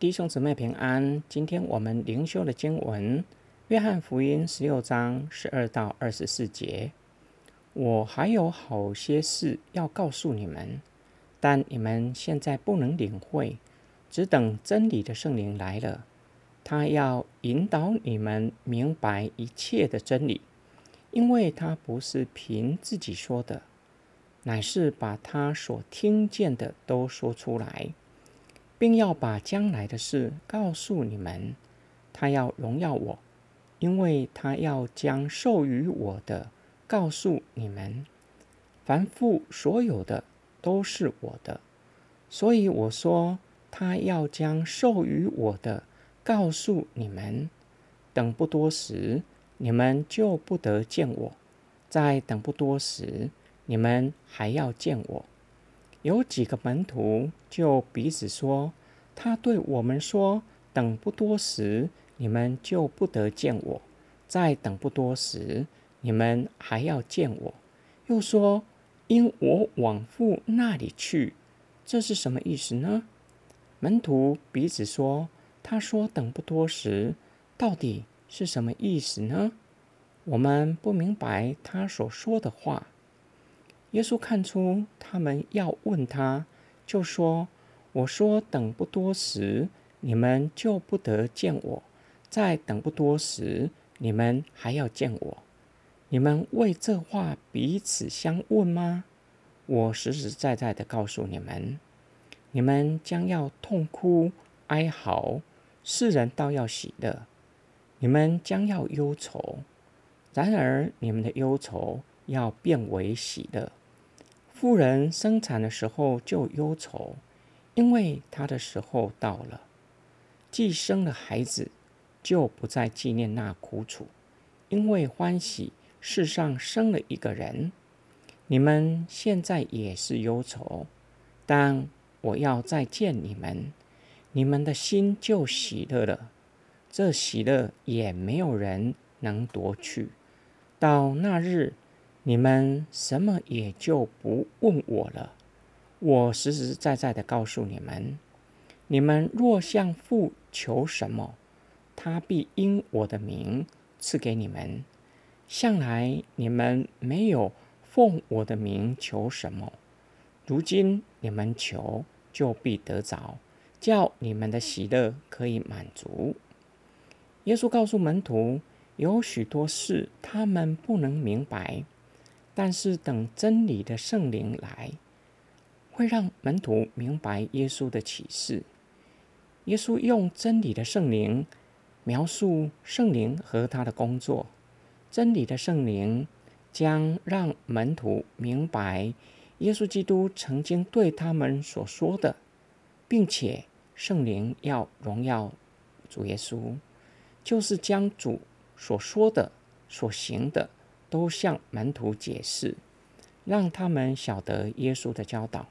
弟兄姊妹平安。今天我们灵修的经文《约翰福音》十六章十二到二十四节。我还有好些事要告诉你们，但你们现在不能领会，只等真理的圣灵来了，他要引导你们明白一切的真理，因为他不是凭自己说的，乃是把他所听见的都说出来。并要把将来的事告诉你们，他要荣耀我，因为他要将授予我的告诉你们。凡父所有的都是我的，所以我说他要将授予我的告诉你们。等不多时，你们就不得见我；再等不多时，你们还要见我。有几个门徒就彼此说：“他对我们说，等不多时，你们就不得见我；再等不多时，你们还要见我。”又说：“因我往父那里去。”这是什么意思呢？门徒彼此说：“他说等不多时，到底是什么意思呢？”我们不明白他所说的话。耶稣看出他们要问他，就说：“我说等不多时，你们就不得见我；再等不多时，你们还要见我。你们为这话彼此相问吗？我实实在在的告诉你们，你们将要痛哭哀嚎，世人倒要喜乐；你们将要忧愁，然而你们的忧愁要变为喜乐。”妇人生产的时候就忧愁，因为她的时候到了。既生了孩子，就不再纪念那苦楚，因为欢喜世上生了一个人。你们现在也是忧愁，但我要再见你们，你们的心就喜乐了。这喜乐也没有人能夺去。到那日。你们什么也就不问我了。我实实在在的告诉你们：你们若向父求什么，他必因我的名赐给你们。向来你们没有奉我的名求什么，如今你们求，就必得着，叫你们的喜乐可以满足。耶稣告诉门徒，有许多事他们不能明白。但是等真理的圣灵来，会让门徒明白耶稣的启示。耶稣用真理的圣灵描述圣灵和他的工作。真理的圣灵将让门徒明白耶稣基督曾经对他们所说的，并且圣灵要荣耀主耶稣，就是将主所说的、所行的。都向门徒解释，让他们晓得耶稣的教导，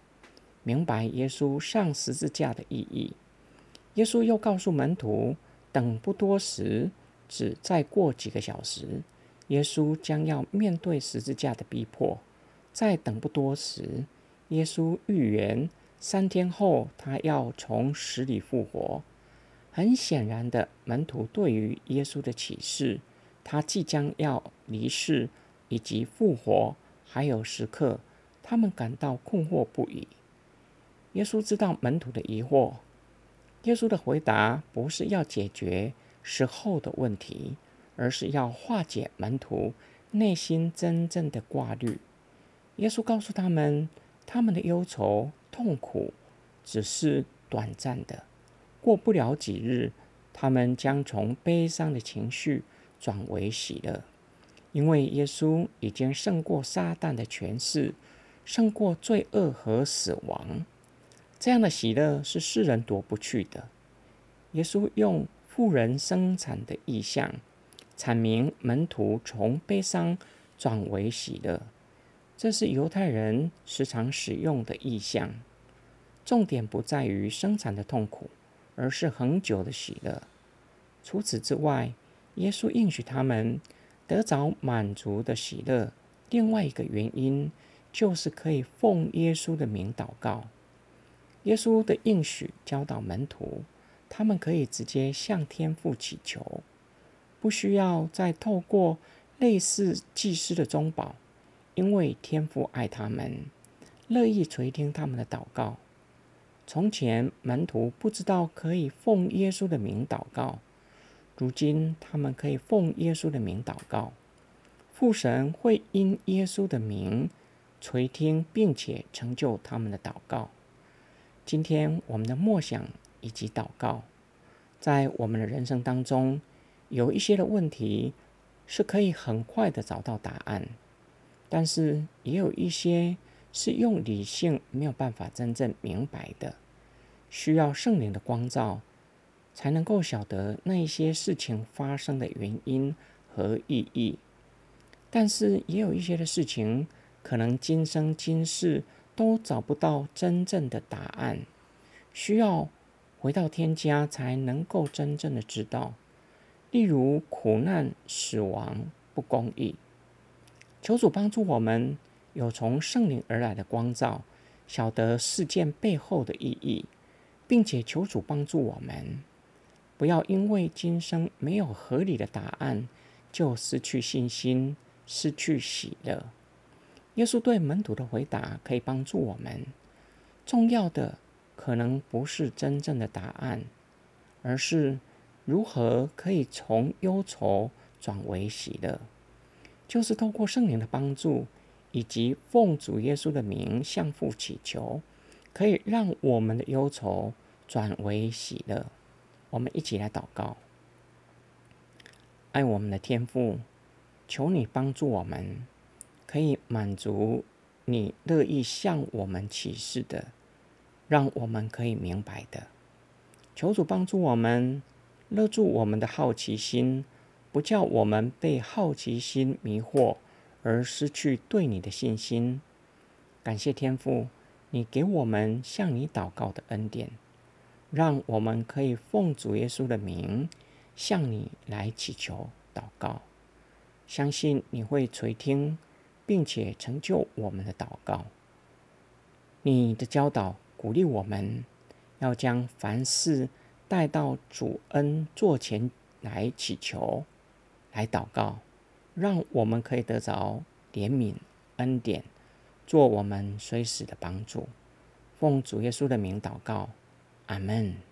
明白耶稣上十字架的意义。耶稣又告诉门徒，等不多时，只再过几个小时，耶稣将要面对十字架的逼迫。再等不多时，耶稣预言三天后他要从死里复活。很显然的，门徒对于耶稣的启示。他即将要离世，以及复活，还有时刻，他们感到困惑不已。耶稣知道门徒的疑惑，耶稣的回答不是要解决时候的问题，而是要化解门徒内心真正的挂虑。耶稣告诉他们，他们的忧愁、痛苦只是短暂的，过不了几日，他们将从悲伤的情绪。转为喜乐，因为耶稣已经胜过撒旦的权势，胜过罪恶和死亡。这样的喜乐是世人夺不去的。耶稣用妇人生产的意象，阐明门徒从悲伤转为喜乐。这是犹太人时常使用的意象。重点不在于生产的痛苦，而是恒久的喜乐。除此之外，耶稣应许他们得着满足的喜乐。另外一个原因就是可以奉耶稣的名祷告。耶稣的应许教导门徒，他们可以直接向天父祈求，不需要再透过类似祭司的中保，因为天父爱他们，乐意垂听他们的祷告。从前门徒不知道可以奉耶稣的名祷告，如今他们可以奉耶稣的名祷告。父神会因耶稣的名垂听，并且成就他们的祷告。今天我们的默想以及祷告，在我们的人生当中，有一些的问题是可以很快的找到答案，但是也有一些是用理性没有办法真正明白的，需要圣灵的光照，才能够晓得那一些事情发生的原因和意义。但是也有一些的事情，可能今生今世都找不到真正的答案，需要回到天家才能够真正的知道。例如苦难、死亡、不公义，求主帮助我们有从圣灵而来的光照，晓得事件背后的意义，并且求主帮助我们，不要因为今生没有合理的答案，就失去信心。失去喜乐。耶稣对门徒的回答可以帮助我们。重要的可能不是真正的答案，而是如何可以从忧愁转为喜乐。就是透过圣灵的帮助，以及奉主耶稣的名向父祈求，可以让我们的忧愁转为喜乐。我们一起来祷告：爱我们的天父。求你帮助我们，可以满足你乐意向我们启示的，让我们可以明白的。求主帮助我们，勒住我们的好奇心，不叫我们被好奇心迷惑而失去对你的信心。感谢天父，你给我们向你祷告的恩典，让我们可以奉主耶稣的名向你来祈求祷告。相信你会垂听，并且成就我们的祷告。你的教导鼓励我们，要将凡事带到主恩座前来祈求、来祷告，让我们可以得着怜悯恩典，做我们随时的帮助。奉主耶稣的名祷告，阿门。